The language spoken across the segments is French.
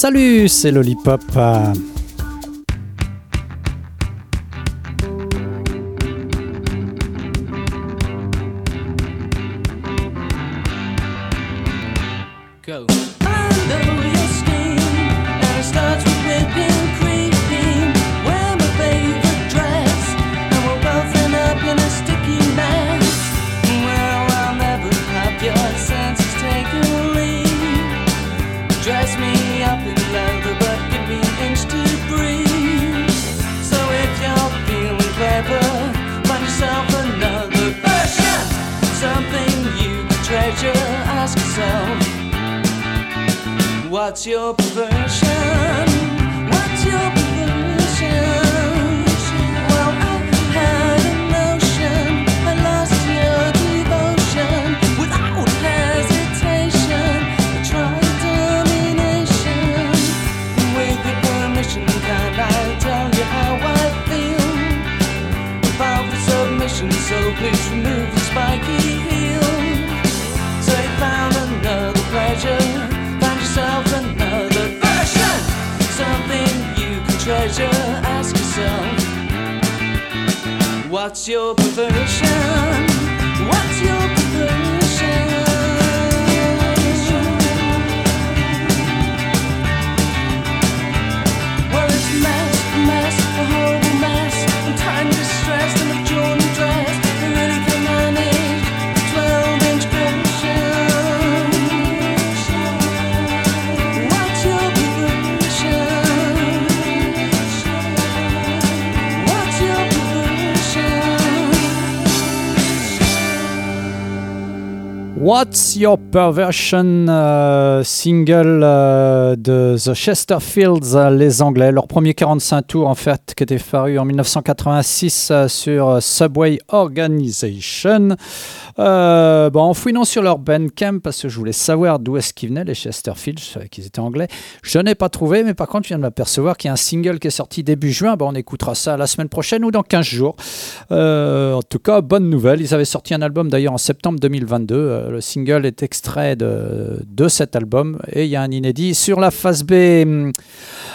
Salut, c'est Lollipop. What? Your Perversion euh, single euh, de The Chesterfields, euh, les Anglais, leur premier 45 tours en fait qui était paru en 1986 sur Subway Organization. Bon, en fouinant sur leur Bandcamp, parce que je voulais savoir d'où est-ce qu'ils venaient, les Chesterfield, je savais qu'ils étaient anglais, je n'ai pas trouvé, mais par contre, je viens de m'apercevoir qu'il y a un single qui est sorti début juin. Bon, on écoutera ça la semaine prochaine ou dans 15 jours. En tout cas, bonne nouvelle. Ils avaient sorti un album d'ailleurs en septembre 2022. Euh, le single est extrait de, de cet album et il y a un inédit sur la phase B.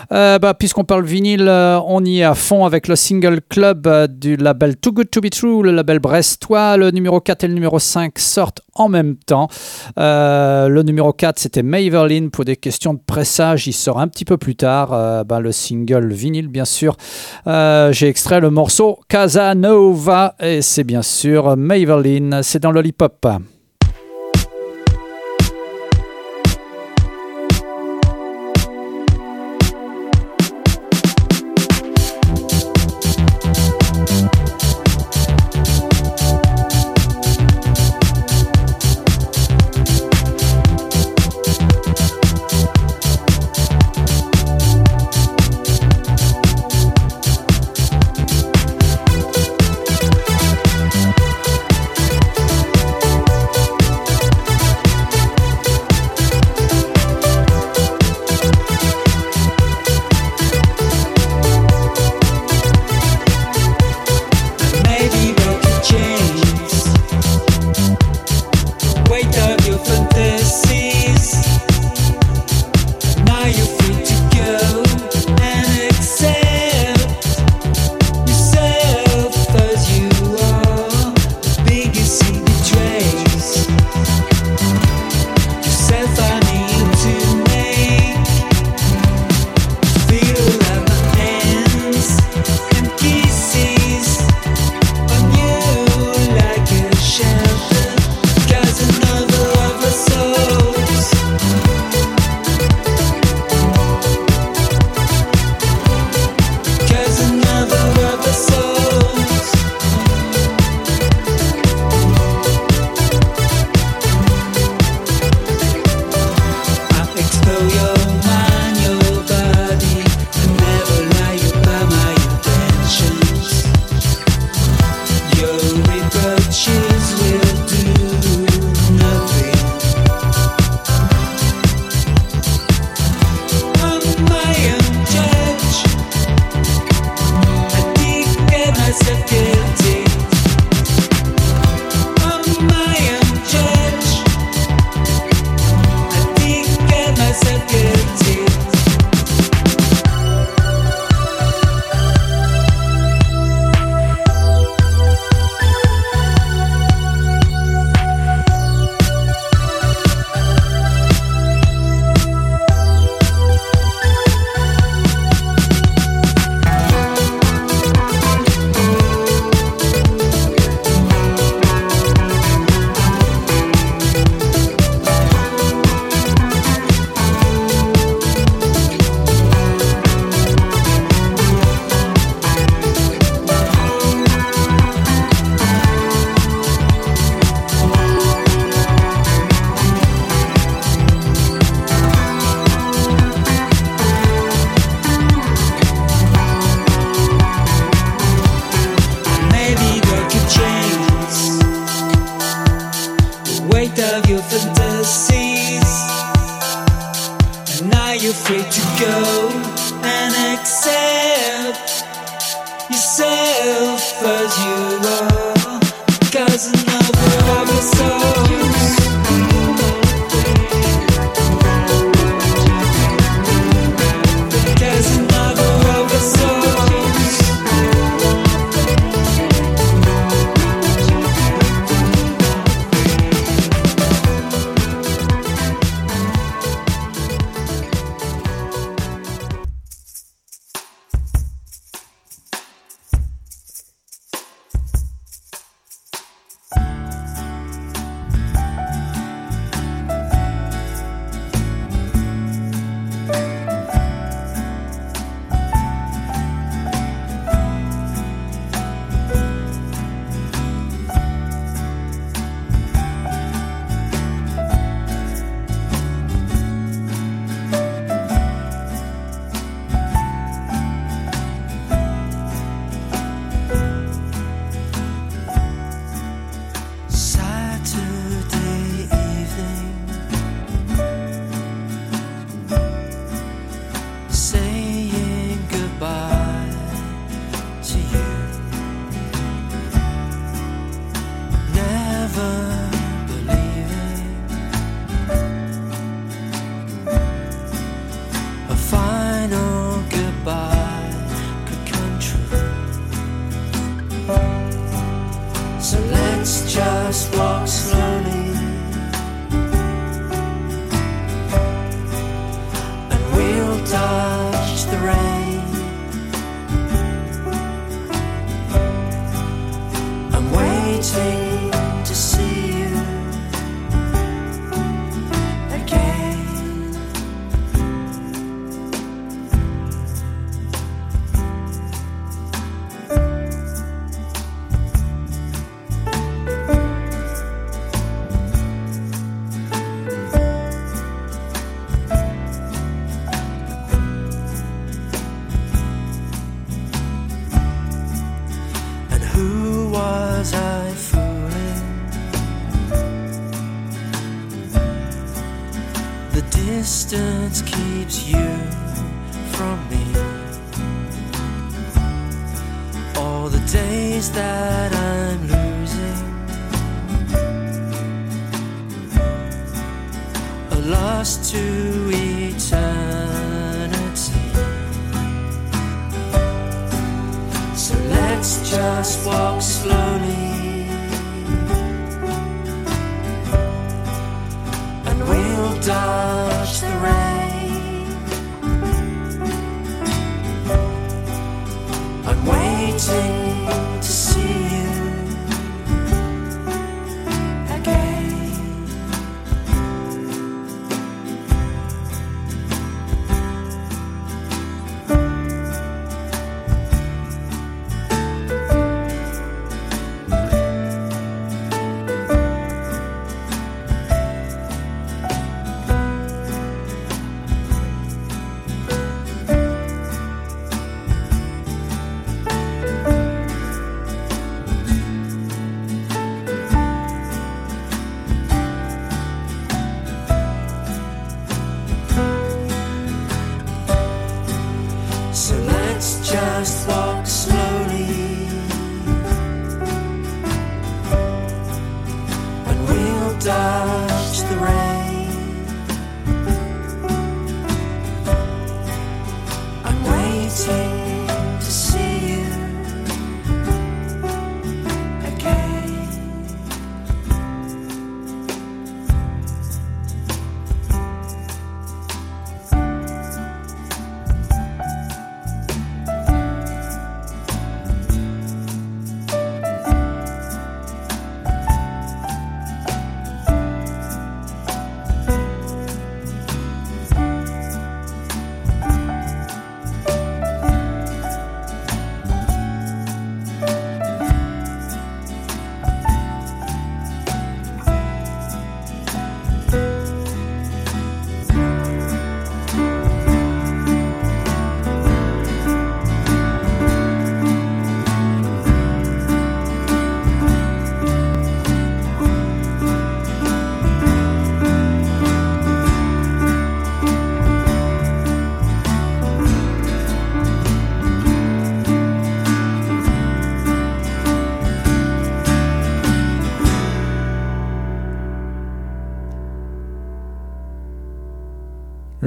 bah, Puisqu'on parle vinyle, on y est à fond avec le single club du label Too Good To Be True, le label brestois, le numéro 4 et le numéro 5 sortent en même temps. Euh, le numéro 4, c'était Maverlin. Pour des questions de pressage, il sort un petit peu plus tard. Euh, ben, le single vinyle, bien sûr. Euh, j'ai extrait le morceau Casanova et c'est bien sûr Maverlin. C'est dans Lollipop.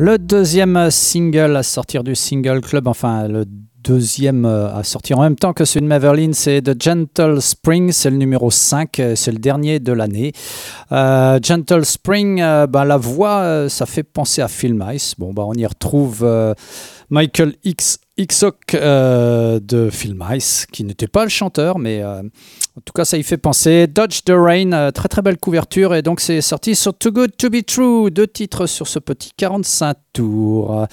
Le deuxième single à sortir du single club, enfin le deuxième euh, à sortir en même temps que celui de Maverlin, c'est The Gentle Spring, c'est le numéro 5, euh, c'est le dernier de l'année. Euh, Gentle Spring, ben, la voix, ça fait penser à Film Ice. Bon, bah, on y retrouve Michael X. Xock de Film Ice, qui n'était pas le chanteur, mais en tout cas, ça y fait penser. Dodge the Rain, euh, très très belle couverture. Et donc, c'est sorti sur Too Good to Be True. Deux titres sur ce petit 45 tours.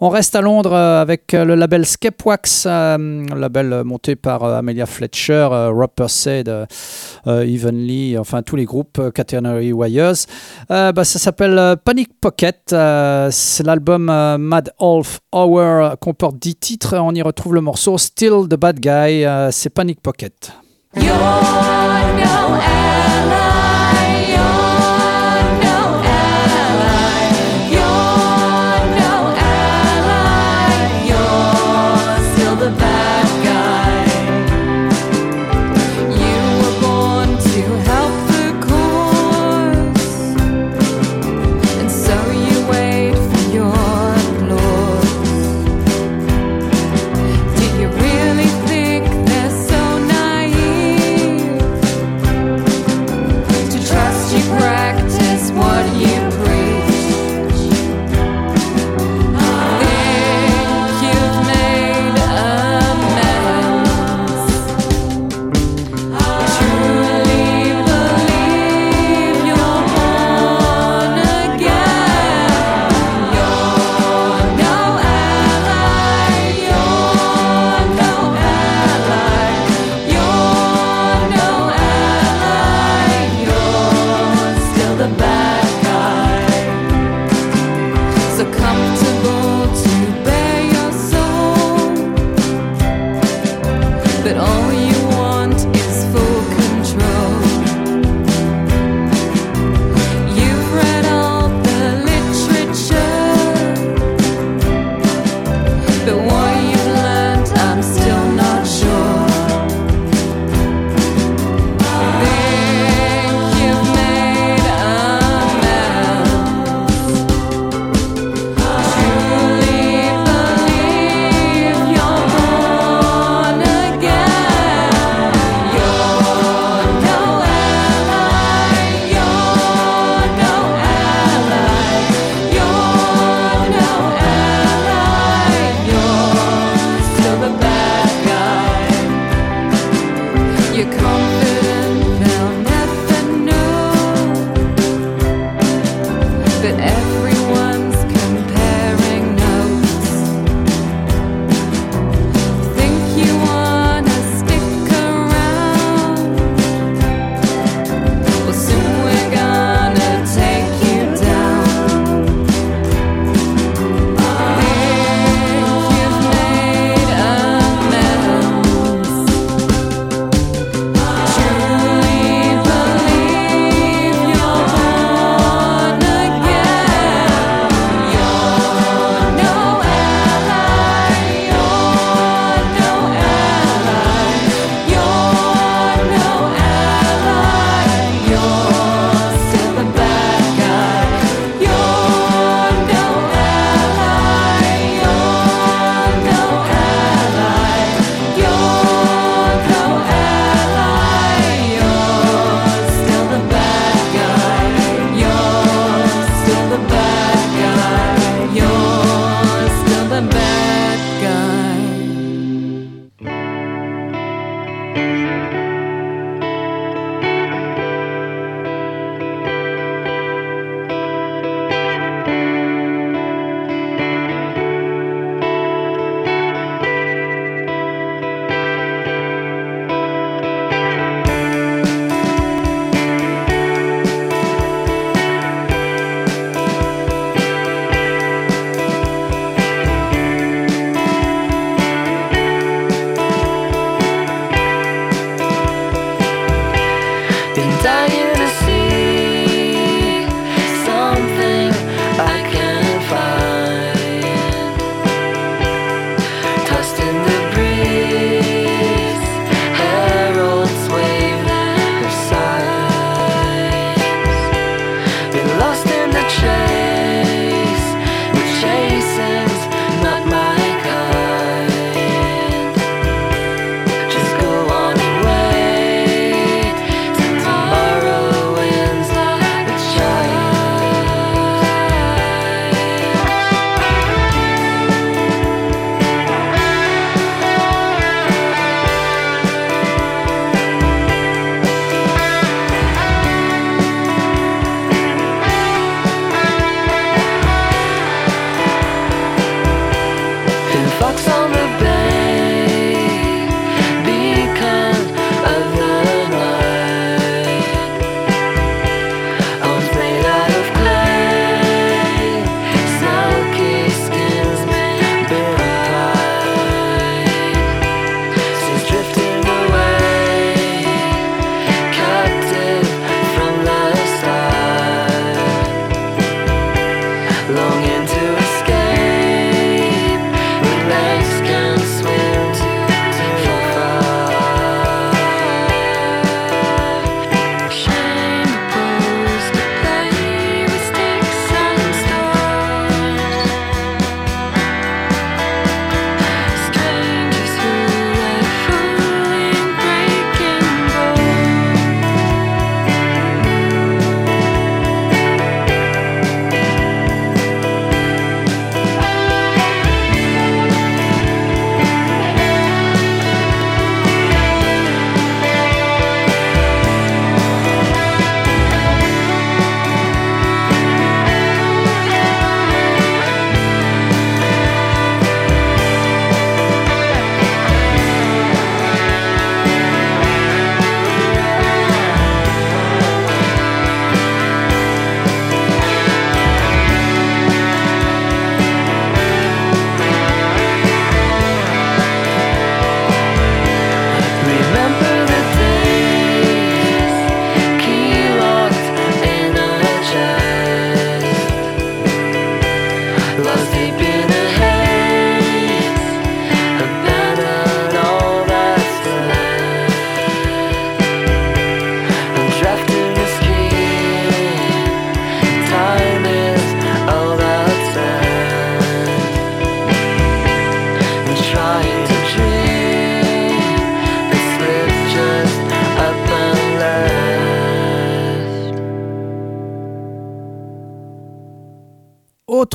On reste à Londres euh, avec euh, le label Skepwax, label monté par Amelia Fletcher, Rob Said, Evenly, enfin tous les groupes, Catenary Wires. Bah, ça s'appelle Panic Pocket. c'est l'album Mad Half Hour comporte 10 titres. On y retrouve le morceau Still the Bad Guy. c'est Panic Pocket.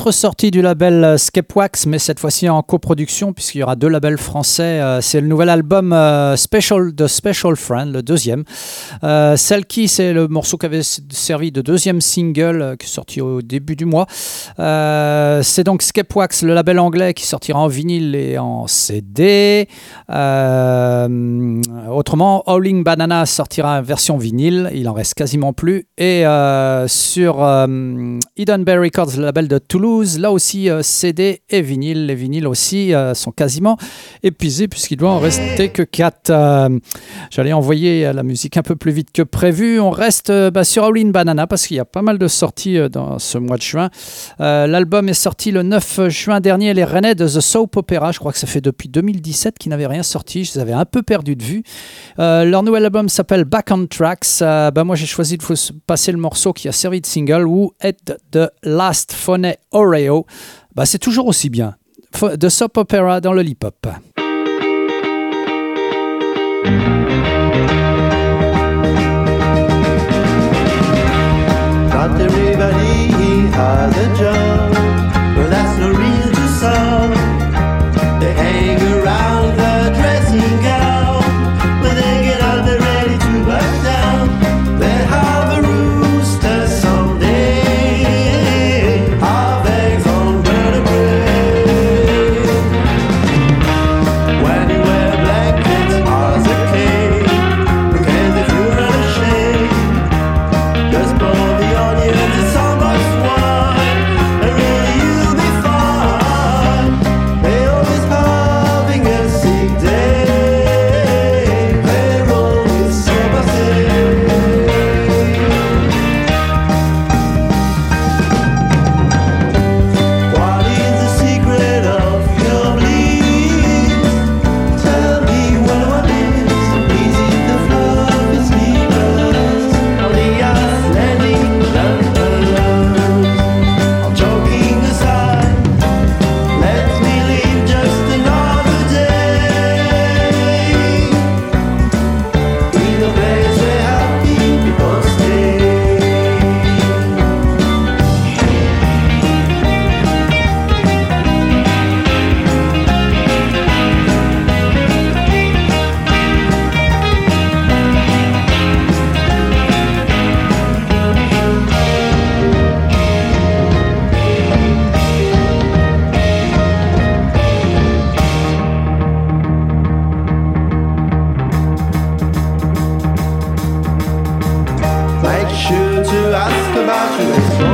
Autre sortie du label Skepwax, mais cette fois-ci en coproduction, puisqu'il y aura deux labels français. c'est le nouvel album Special de Special Friend, le deuxième. Qui, c'est le morceau qui avait servi de deuxième single, qui est sorti au début du mois. c'est donc Skepwax, le label anglais, qui sortira en vinyle et en CD. autrement, Howling Banana sortira en version vinyle, il en reste quasiment plus. Et sur Eden Bay Records, le label de Toulouse. Là aussi, euh, CD et vinyle. Les vinyles aussi euh, sont quasiment épuisés puisqu'il doit en rester que 4. Euh, j'allais envoyer la musique un peu plus vite que prévu. On reste bah, sur All Banana parce qu'il y a pas mal de sorties dans ce mois de juin. L'album est sorti le 9 juin dernier. Les Rennais de The Soap Opera. Je crois que ça fait depuis 2017 qu'ils n'avaient rien sorti. Je les avais un peu perdus de vue. leur nouvel album s'appelle Back on Tracks. bah, moi, j'ai choisi de vous passer le morceau qui a servi de single ou At the Last Phone Oreo, bah c'est toujours aussi bien. De soap opera dans le. Not everybody about your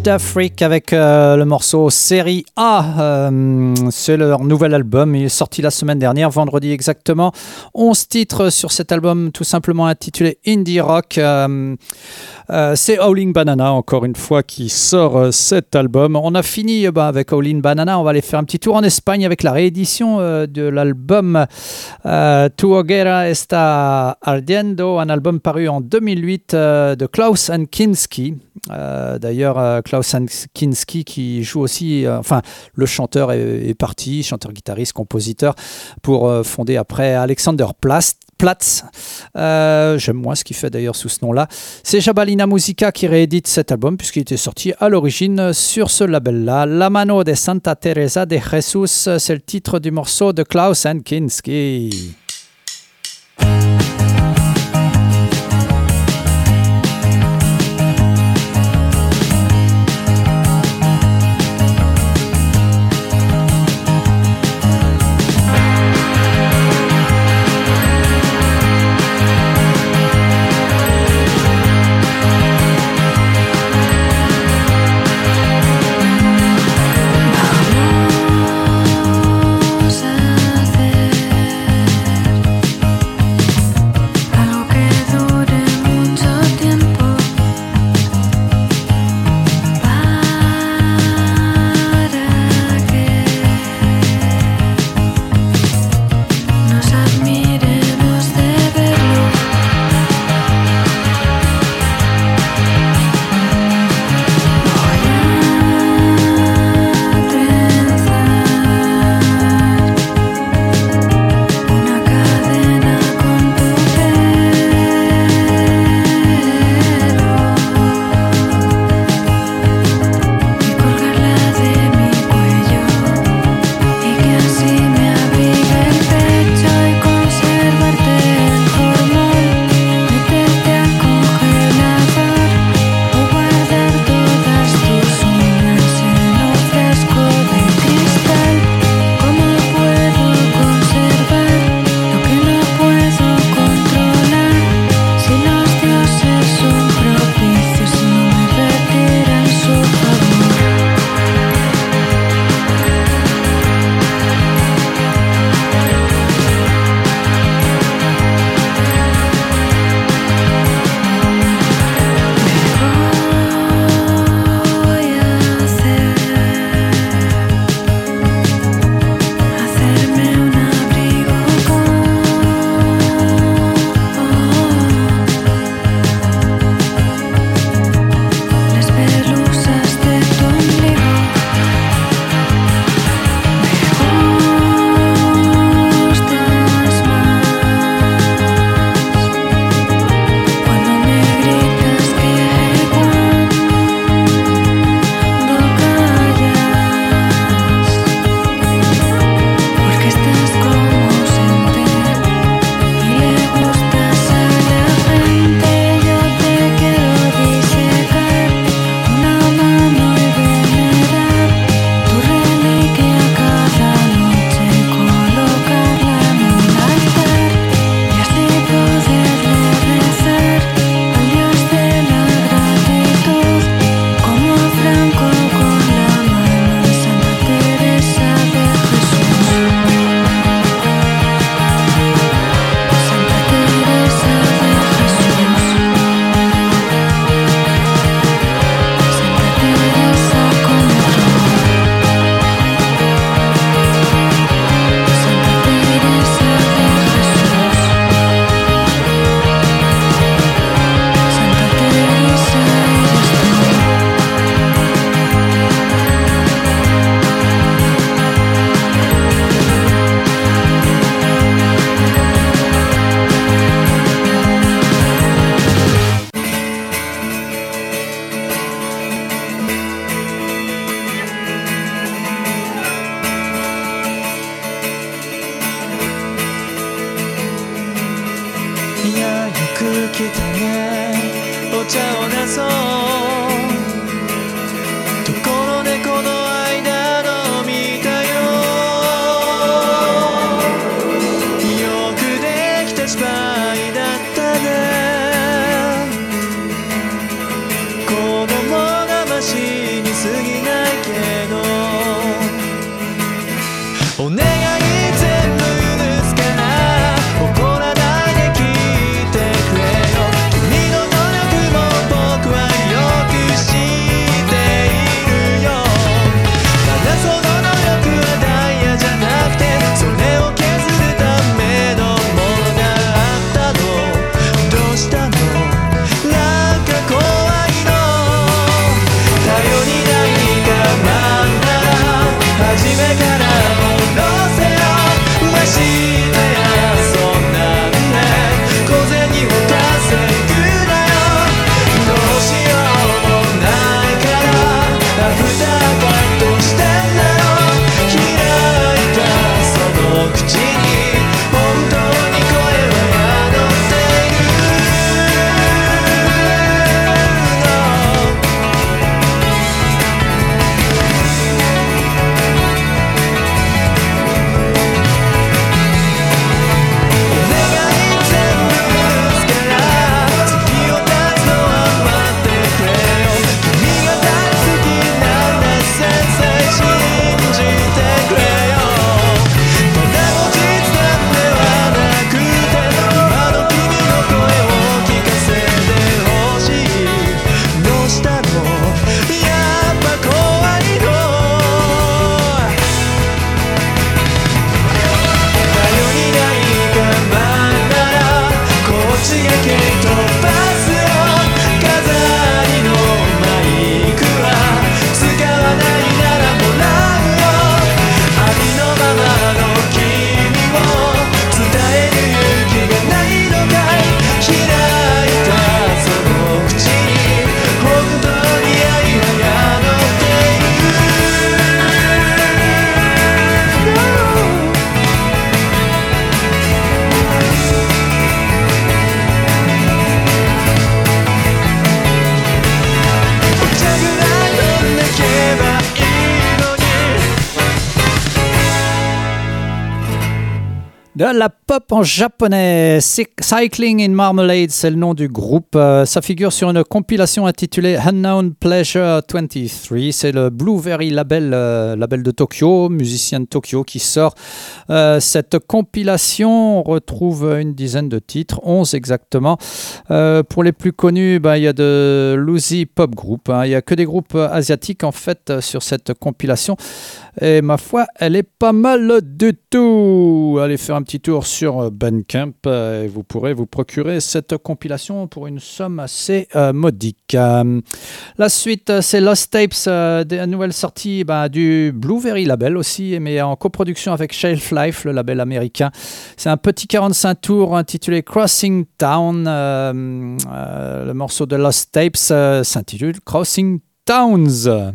Savage d'Afrique avec euh, le morceau Série A. Euh, c'est leur nouvel album. Il est sorti la semaine dernière, vendredi exactement. 11 titres sur cet album, tout simplement intitulé Indie Rock. Euh, c'est Howling Banana, encore une fois, qui sort cet album. On a fini bah, avec Howling Banana. On va aller faire un petit tour en Espagne avec la réédition de l'album Tu hoguera está ardiendo, un album paru en 2008 euh, de Klaus Kinski. Euh, D'ailleurs, Klaus Kinski qui joue aussi, euh, enfin, le chanteur est, parti, chanteur-guitariste, compositeur, pour euh, fonder après Alexander Plast. Platz. Euh, J'aime moins ce qu'il fait d'ailleurs sous ce nom-là. C'est Jabalina Musica qui réédite cet album puisqu'il était sorti à l'origine sur ce label-là. La mano de Santa Teresa de Jesus, c'est le titre du morceau de Klaus Kinski. 오늘 De la pop en japonais, Cycling in Marmalade, c'est le nom du groupe. Euh, ça figure sur une compilation intitulée Unknown Pleasure 23. C'est le Blueberry label, euh, label de Tokyo, musicien de Tokyo, qui sort euh, cette compilation. On retrouve une dizaine de titres, 11 exactement. pour les plus connus, bah, il y a de Lucy Pop Group. Hein. Il n'y a que des groupes asiatiques en fait sur cette compilation. Et ma foi, elle est pas mal du tout. Allez faire un petit tour sur Bandcamp euh, et vous pourrez vous procurer cette compilation pour une somme assez euh, modique. Euh, la suite, c'est Lost Tapes, des nouvelles sorties bah, du Blueberry Label aussi, mais en coproduction avec Shelf Life, le label américain. C'est un petit 45 tours intitulé Crossing Town. le morceau de Lost Tapes s'intitule Crossing Towns.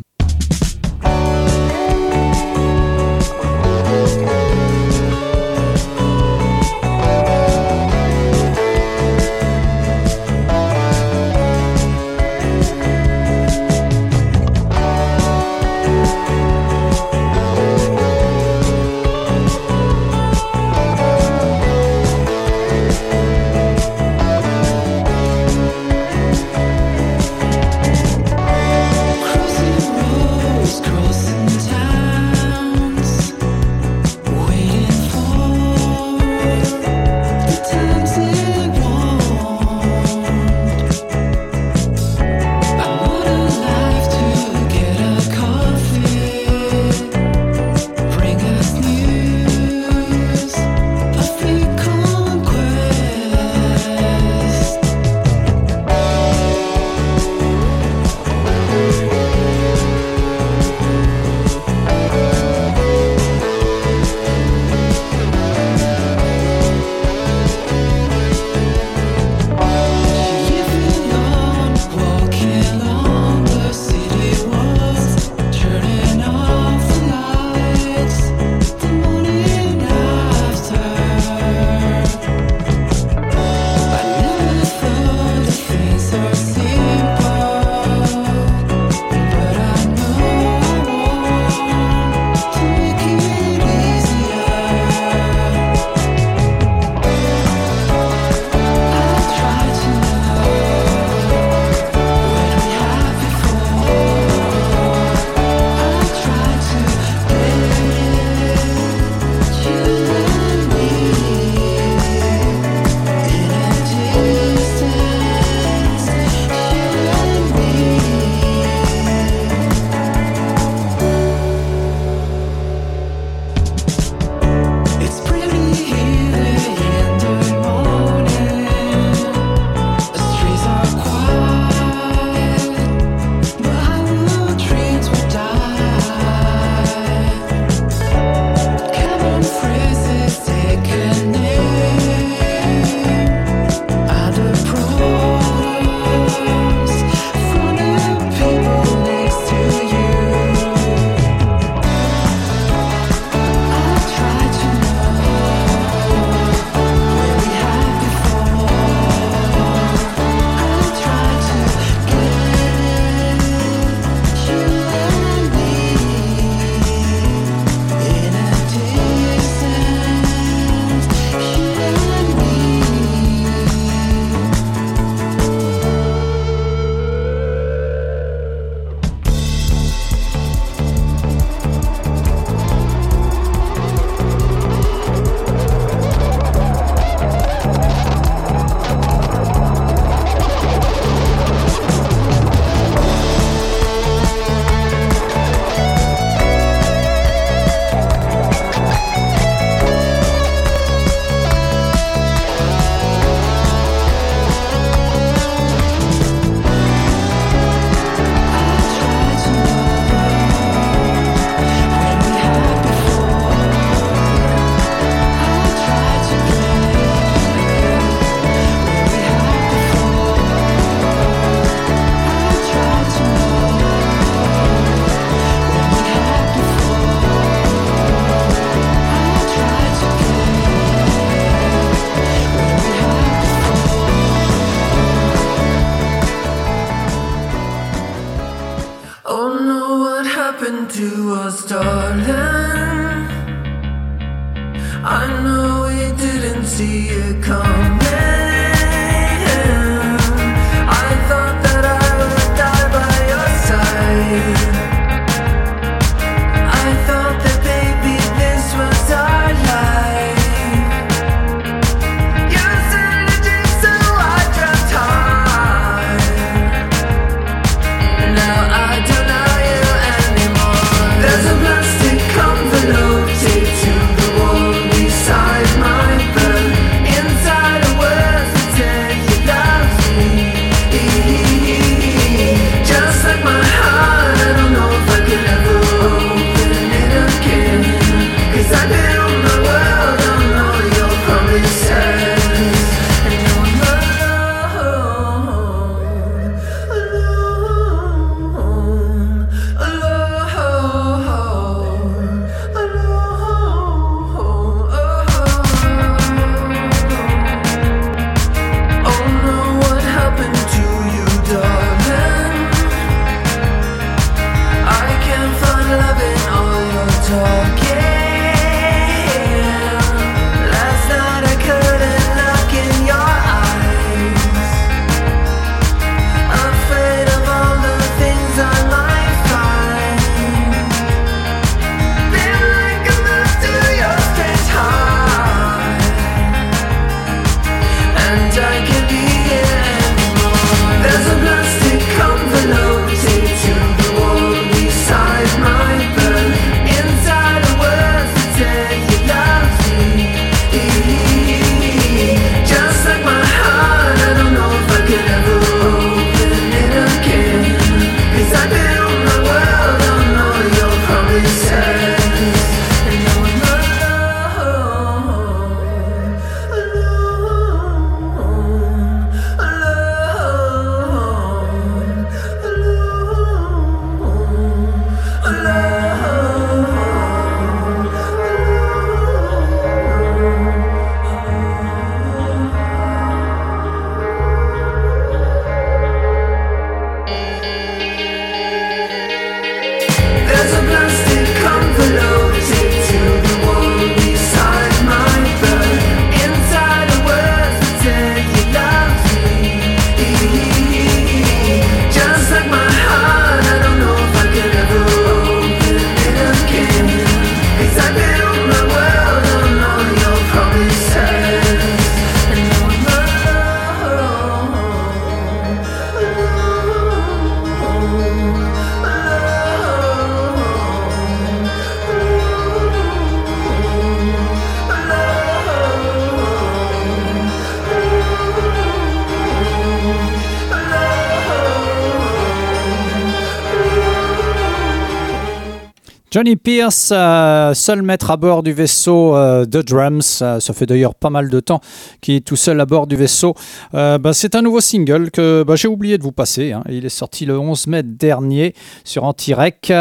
Johnny Pierce, euh, seul maître à bord du vaisseau euh, de Drums. Euh, ça fait d'ailleurs pas mal de temps qu'il est tout seul à bord du vaisseau. Euh, bah, c'est un nouveau single que bah, j'ai oublié de vous passer. hein. Il est sorti le 11 mai dernier sur Anti-Rec.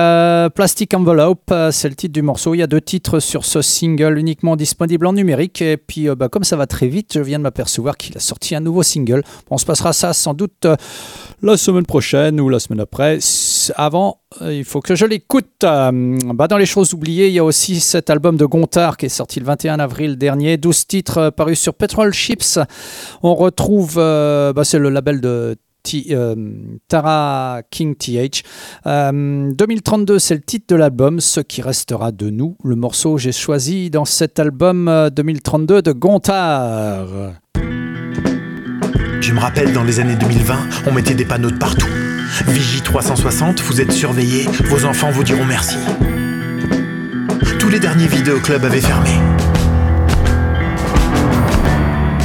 Plastic Envelope, c'est le titre du morceau. Il y a deux titres sur ce single uniquement disponible en numérique. Et puis, bah, comme ça va très vite, je viens de m'apercevoir qu'il a sorti un nouveau single. On se passera ça sans doute la semaine prochaine ou la semaine après. Avant, euh, il faut que je l'écoute. Euh, bah, dans les choses oubliées, il y a aussi cet album de Gontard qui est sorti le 21 avril dernier. 12 titres euh, parus sur Petrol Chips. On retrouve, bah, c'est le label de Tara King TH. Euh, 2032, c'est le titre de l'album, Ce qui restera de nous. Le morceau que j'ai choisi dans cet album euh, 2032 de Gontard. Je me rappelle dans les années 2020, on mettait des panneaux de partout. Vigie 360, vous êtes surveillés, vos enfants vous diront merci. Tous les derniers vidéoclubs avaient fermé.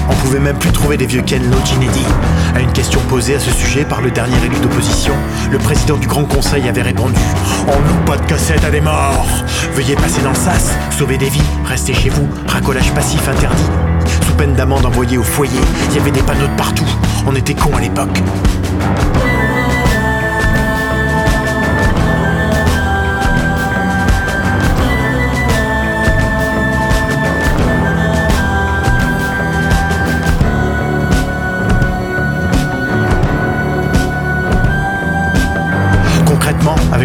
On pouvait même plus trouver des vieux Ken Loach inédits. À une question posée à ce sujet par le dernier élu d'opposition, le président du Grand Conseil avait répondu On loue pas de cassette à des morts Veuillez passer dans le sas, sauver des vies, restez chez vous, racolage passif interdit. Sous peine d'amende envoyée au foyer, il y avait des panneaux de partout. On était cons à l'époque.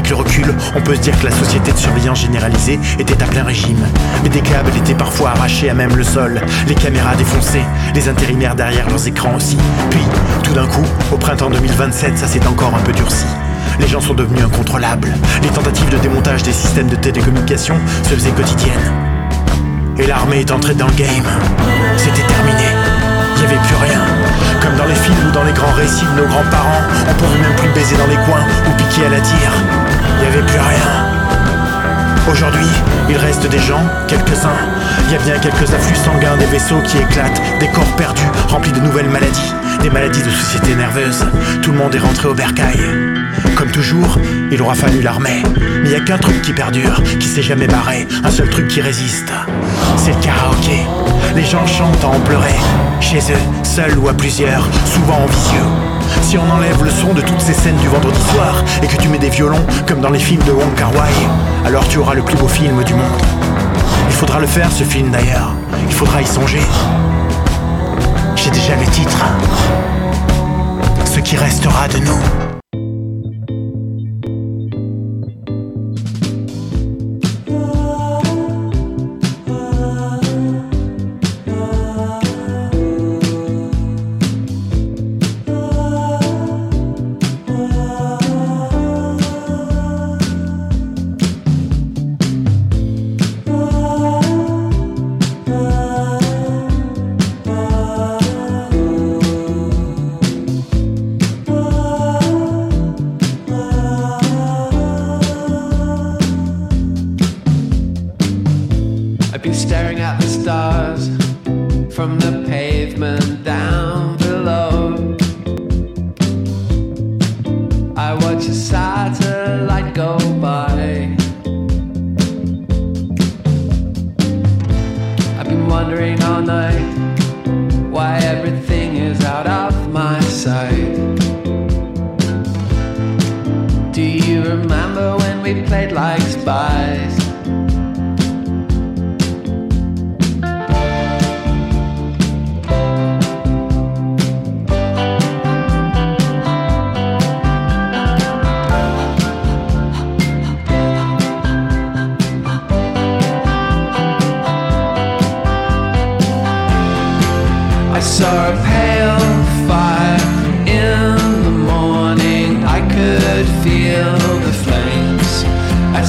Avec le recul, On peut se dire que la société de surveillance généralisée était à plein régime. Mais des câbles étaient parfois arrachés à même le sol, les caméras défoncées, les intérimaires derrière leurs écrans aussi. Puis, tout d'un coup, au printemps 2027, ça s'est encore un peu durci. Les gens sont devenus incontrôlables. Les tentatives de démontage des systèmes de télécommunication se faisaient quotidiennes. Et l'armée est entrée dans le game. C'était terminé. Il n'y avait plus rien. Comme dans les films ou dans les grands récits de nos grands-parents, on pouvait même plus baiser dans les coins ou piquer à la tire. Il n'y avait plus rien. Aujourd'hui, il reste des gens, quelques-uns. Il y a bien quelques afflux sanguins, des vaisseaux qui éclatent, des corps perdus, remplis de nouvelles maladies, des maladies de société nerveuse. Tout le monde est rentré au bercail. Comme toujours, il aura fallu l'armée. Mais il n'y a qu'un truc qui perdure, qui s'est jamais barré, un seul truc qui résiste. C'est le karaoké. Les gens chantent à en pleurer, chez eux, seuls ou à plusieurs, souvent en visieux. Si on enlève le son de toutes ces scènes du vendredi soir et que tu mets des violons comme dans les films de Wong Kar Wai, alors tu auras le plus beau film du monde. Il faudra le faire ce film d'ailleurs. Il faudra y songer. J'ai déjà le titre. Ce qui restera de nous.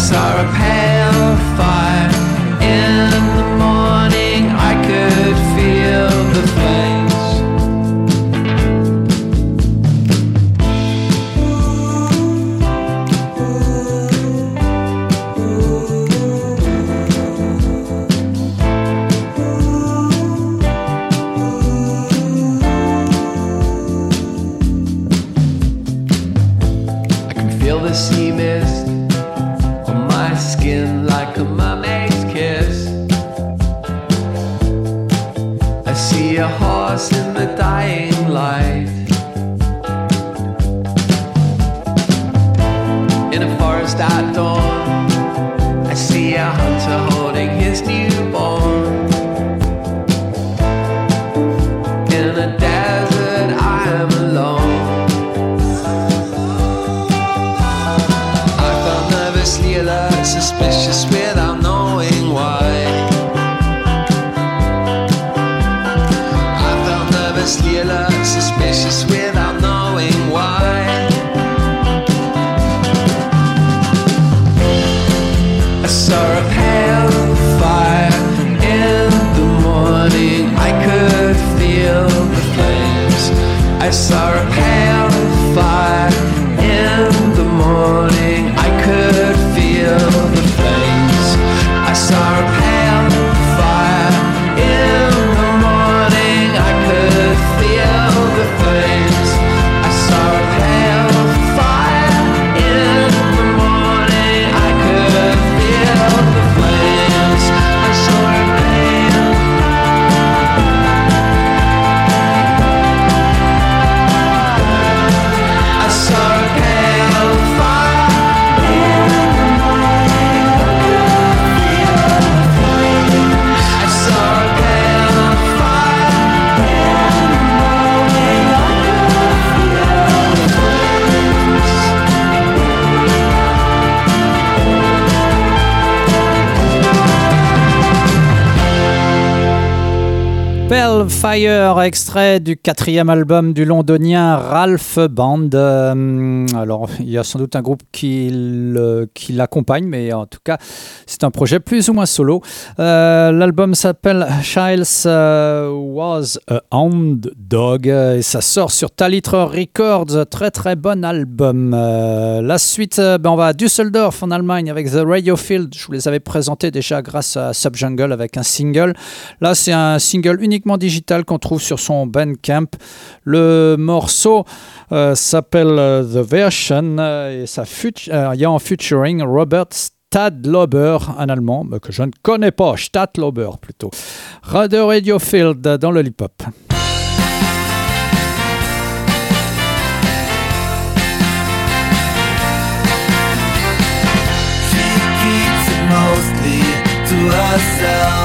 Saw a pale Pale Fire, extrait du quatrième album du londonien Ralph Band. Euh, alors, il y a sans doute un groupe qui l'accompagne, mais en tout cas, c'est un projet plus ou moins solo. Euh, L'album s'appelle Childs euh, Was a Hound Dog et ça sort sur Talitre Records. Très très bon album. La suite, ben, on va à Düsseldorf en Allemagne avec The Radio Field. Je vous les avais présentés déjà grâce à Subjungle avec un single. Là, c'est un single uniquement digital qu'on trouve sur son Bandcamp. Le morceau euh, s'appelle euh, The Version euh, et ça fut il y a en featuring Robert Stadlober, un allemand que je ne connais pas, Stadlober plutôt. Radio Radio Field dans le hip-hop. Herself.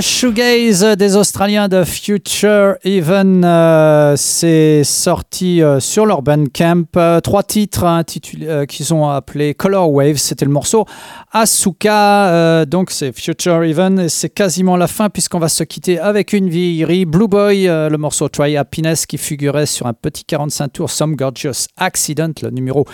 Shoegaze des Australiens de Future Even, euh, c'est sorti euh, sur leur Bandcamp. Euh, trois titres euh, qu'ils ont appelés Color Waves. C'était le morceau Asuka. euh, donc c'est Future Even et c'est quasiment la fin puisqu'on va se quitter avec une vieillerie. Blue Boy, le morceau Try Happiness qui figurait sur un petit 45 tours Some Gorgeous Accident, le numéro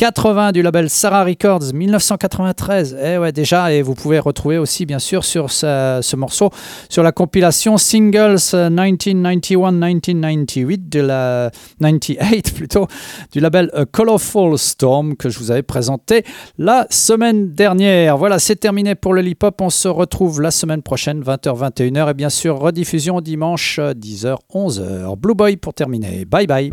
80 du label Sarah Records 1993. Eh ouais, déjà, et vous pouvez retrouver aussi, bien sûr, sur ce, ce morceau, sur la compilation Singles euh, 1991-1998 de la 98 plutôt du label A Colorful Storm que je vous avais présenté la semaine dernière. Voilà, c'est terminé pour le Lip Hop. On se retrouve la semaine prochaine, 20h-21h, et bien sûr, rediffusion dimanche 10h-11h. Blue Boy pour terminer. Bye bye.